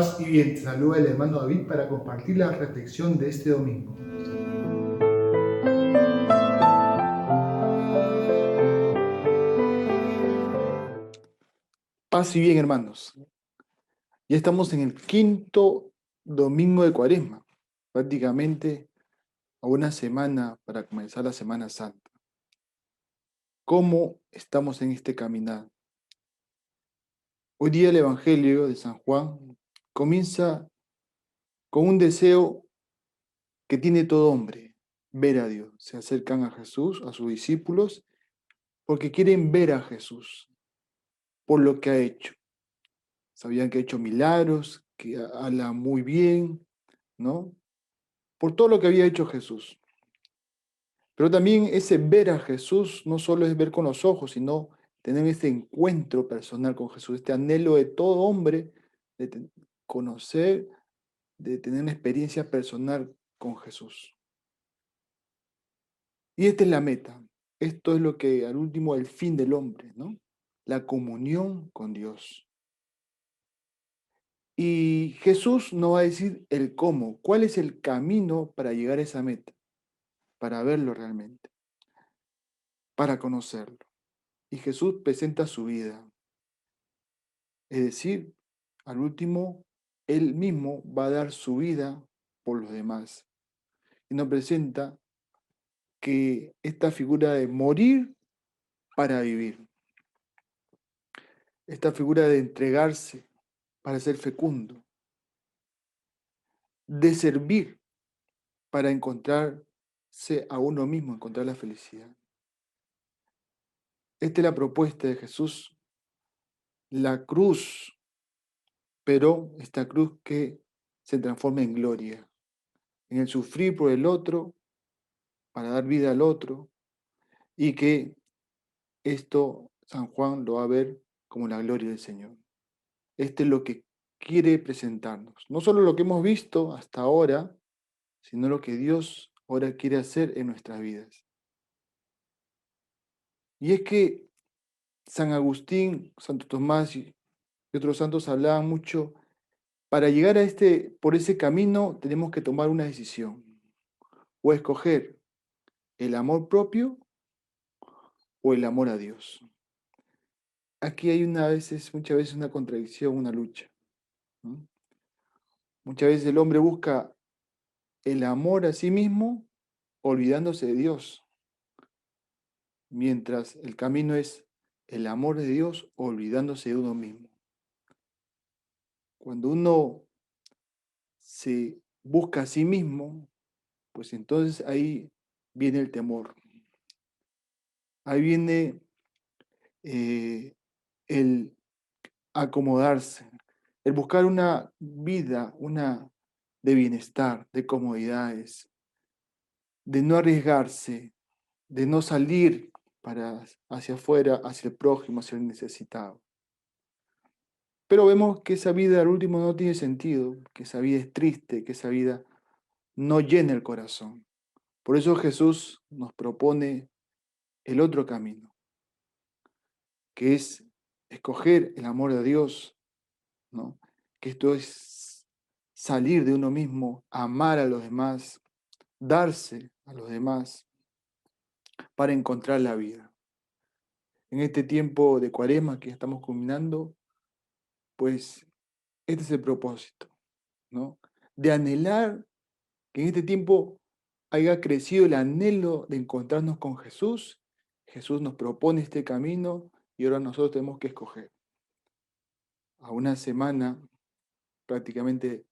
Paz y bien, te saluda hermano David para compartir la reflexión de este domingo. Paz y bien, hermanos. Ya estamos en el quinto domingo de Cuaresma, prácticamente a una semana para comenzar la Semana Santa. ¿Cómo estamos en este caminar? Hoy día el Evangelio de San Juan comienza con un deseo que tiene todo hombre, ver a Dios. Se acercan a Jesús, a sus discípulos, porque quieren ver a Jesús por lo que ha hecho. Sabían que ha hecho milagros, que habla muy bien, ¿no? Por todo lo que había hecho Jesús. Pero también ese ver a Jesús no solo es ver con los ojos, sino tener ese encuentro personal con Jesús, este anhelo de todo hombre de conocer, de tener una experiencia personal con Jesús. Y esta es la meta. Esto es lo que al último el fin del hombre, ¿no? La comunión con Dios. Y Jesús nos va a decir el cómo, cuál es el camino para llegar a esa meta, para verlo realmente, para conocerlo y Jesús presenta su vida. Es decir, al último, Él mismo va a dar su vida por los demás. Y nos presenta que esta figura de morir para vivir, esta figura de entregarse para ser fecundo, de servir para encontrarse a uno mismo, encontrar la felicidad. Esta es la propuesta de Jesús, la cruz, pero esta cruz que se transforma en gloria, en el sufrir por el otro, para dar vida al otro, y que esto San Juan lo va a ver como la gloria del Señor. Este es lo que quiere presentarnos, no solo lo que hemos visto hasta ahora, sino lo que Dios ahora quiere hacer en nuestras vidas. Y es que San Agustín, Santo Tomás y otros santos hablaban mucho, para llegar a este, por ese camino tenemos que tomar una decisión, o escoger el amor propio o el amor a Dios. Aquí hay una veces, muchas veces una contradicción, una lucha. Muchas veces el hombre busca el amor a sí mismo olvidándose de Dios mientras el camino es el amor de Dios olvidándose de uno mismo. Cuando uno se busca a sí mismo, pues entonces ahí viene el temor. Ahí viene eh, el acomodarse, el buscar una vida, una de bienestar, de comodidades, de no arriesgarse, de no salir para hacia afuera, hacia el prójimo, hacia el necesitado. Pero vemos que esa vida al último no tiene sentido, que esa vida es triste, que esa vida no llena el corazón. Por eso Jesús nos propone el otro camino, que es escoger el amor de Dios, ¿no? que esto es salir de uno mismo, amar a los demás, darse a los demás, para encontrar la vida. En este tiempo de cuaresma que estamos culminando, pues este es el propósito, ¿no? De anhelar que en este tiempo haya crecido el anhelo de encontrarnos con Jesús. Jesús nos propone este camino y ahora nosotros tenemos que escoger. A una semana prácticamente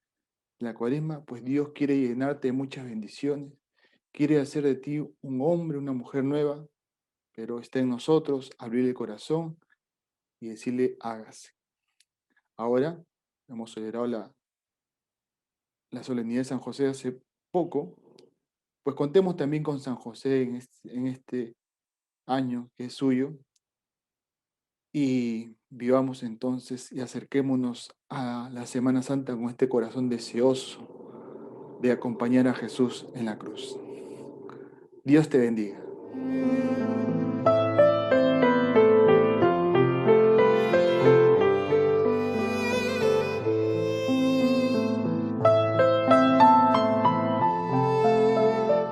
la cuaresma, pues Dios quiere llenarte de muchas bendiciones, quiere hacer de ti un hombre, una mujer nueva, pero está en nosotros abrir el corazón y decirle hágase. Ahora hemos celebrado la, la solemnidad de San José hace poco, pues contemos también con San José en este, en este año que es suyo y vivamos entonces y acerquémonos a la Semana Santa con este corazón deseoso de acompañar a Jesús en la cruz. Dios te bendiga.